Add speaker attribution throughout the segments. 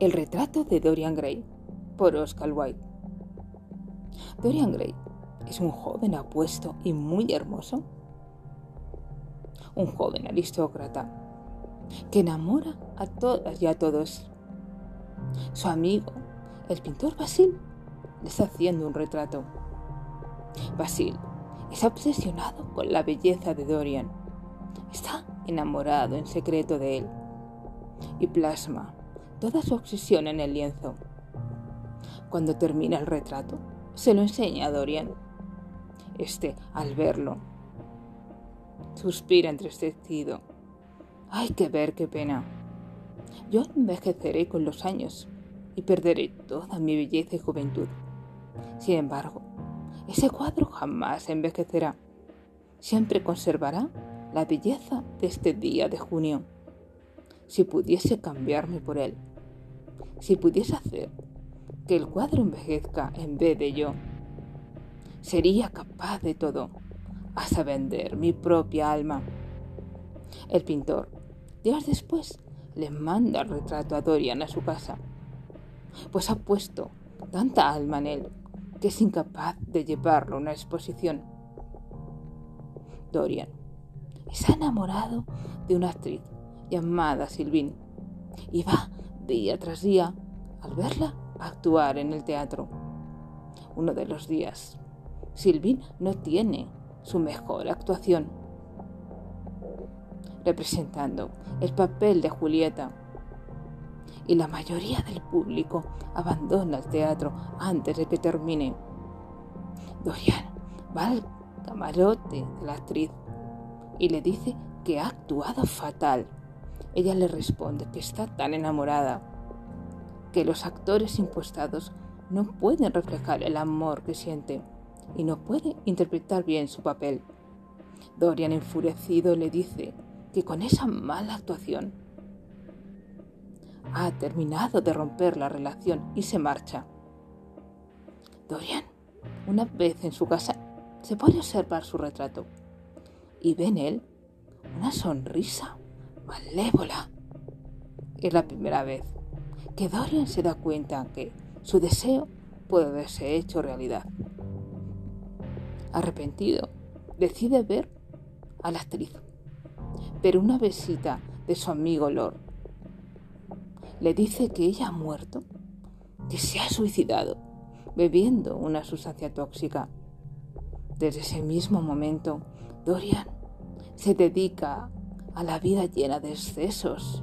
Speaker 1: El retrato de Dorian Gray por Oscar Wilde. Dorian Gray es un joven apuesto y muy hermoso. Un joven aristócrata que enamora a todas y a todos. Su amigo, el pintor Basil, le está haciendo un retrato. Basil es obsesionado con la belleza de Dorian. Está enamorado en secreto de él y plasma toda su obsesión en el lienzo. Cuando termina el retrato, se lo enseña a Dorian. Este, al verlo, suspira entristecido. Hay que ver qué pena. Yo envejeceré con los años y perderé toda mi belleza y juventud. Sin embargo, ese cuadro jamás envejecerá. Siempre conservará la belleza de este día de junio. Si pudiese cambiarme por él, si pudiese hacer que el cuadro envejezca en vez de yo, sería capaz de todo, hasta vender mi propia alma. El pintor, días después, le manda el retrato a Dorian a su casa, pues ha puesto tanta alma en él que es incapaz de llevarlo a una exposición. Dorian está enamorado de una actriz llamada Silvin y va día tras día al verla actuar en el teatro. Uno de los días, Silvin no tiene su mejor actuación, representando el papel de Julieta. Y la mayoría del público abandona el teatro antes de que termine. Dorian va al camarote de la actriz y le dice que ha actuado fatal. Ella le responde que está tan enamorada que los actores impuestados no pueden reflejar el amor que siente y no puede interpretar bien su papel. Dorian enfurecido le dice que con esa mala actuación ha terminado de romper la relación y se marcha. Dorian, una vez en su casa, se puede observar su retrato y ve en él una sonrisa malévola. Es la primera vez que Dorian se da cuenta que su deseo puede haberse hecho realidad. Arrepentido, decide ver a la actriz, pero una visita de su amigo Lord le dice que ella ha muerto, que se ha suicidado bebiendo una sustancia tóxica. Desde ese mismo momento, Dorian se dedica a la vida llena de excesos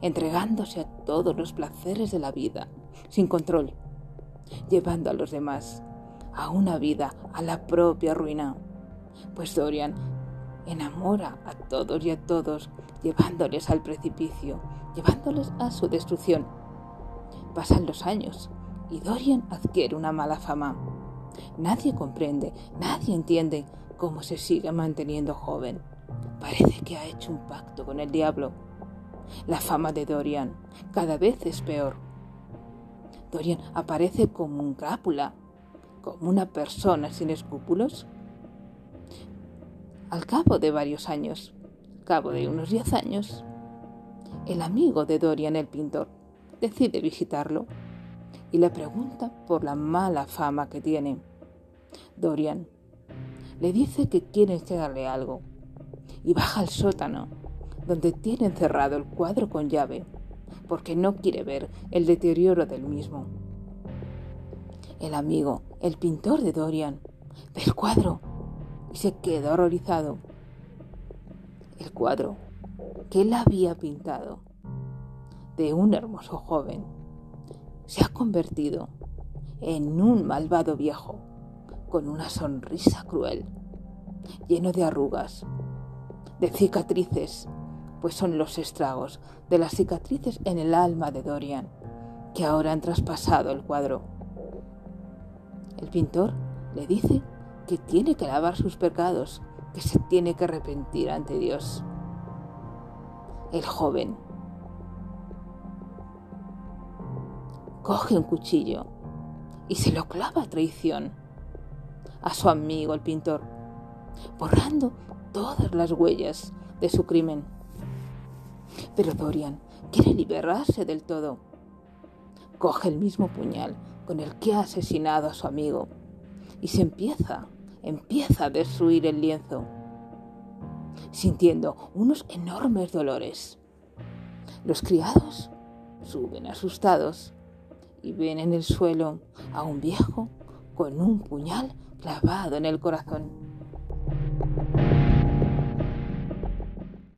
Speaker 1: entregándose a todos los placeres de la vida, sin control, llevando a los demás a una vida a la propia ruina. Pues Dorian enamora a todos y a todos, llevándoles al precipicio, llevándoles a su destrucción. Pasan los años y Dorian adquiere una mala fama. Nadie comprende, nadie entiende cómo se sigue manteniendo joven. Parece que ha hecho un pacto con el diablo la fama de Dorian cada vez es peor. Dorian aparece como un crápula, como una persona sin escrúpulos. Al cabo de varios años, cabo de unos diez años, el amigo de Dorian el pintor decide visitarlo y le pregunta por la mala fama que tiene. Dorian le dice que quiere enseñarle algo y baja al sótano donde tiene encerrado el cuadro con llave, porque no quiere ver el deterioro del mismo. El amigo, el pintor de Dorian, ve el cuadro y se queda horrorizado. El cuadro que él había pintado de un hermoso joven se ha convertido en un malvado viejo con una sonrisa cruel, lleno de arrugas, de cicatrices pues son los estragos de las cicatrices en el alma de Dorian, que ahora han traspasado el cuadro. El pintor le dice que tiene que lavar sus pecados, que se tiene que arrepentir ante Dios. El joven coge un cuchillo y se lo clava a traición a su amigo el pintor, borrando todas las huellas de su crimen. Pero Dorian quiere liberarse del todo. coge el mismo puñal con el que ha asesinado a su amigo y se empieza, empieza a destruir el lienzo, sintiendo unos enormes dolores. Los criados suben asustados y ven en el suelo a un viejo con un puñal clavado en el corazón.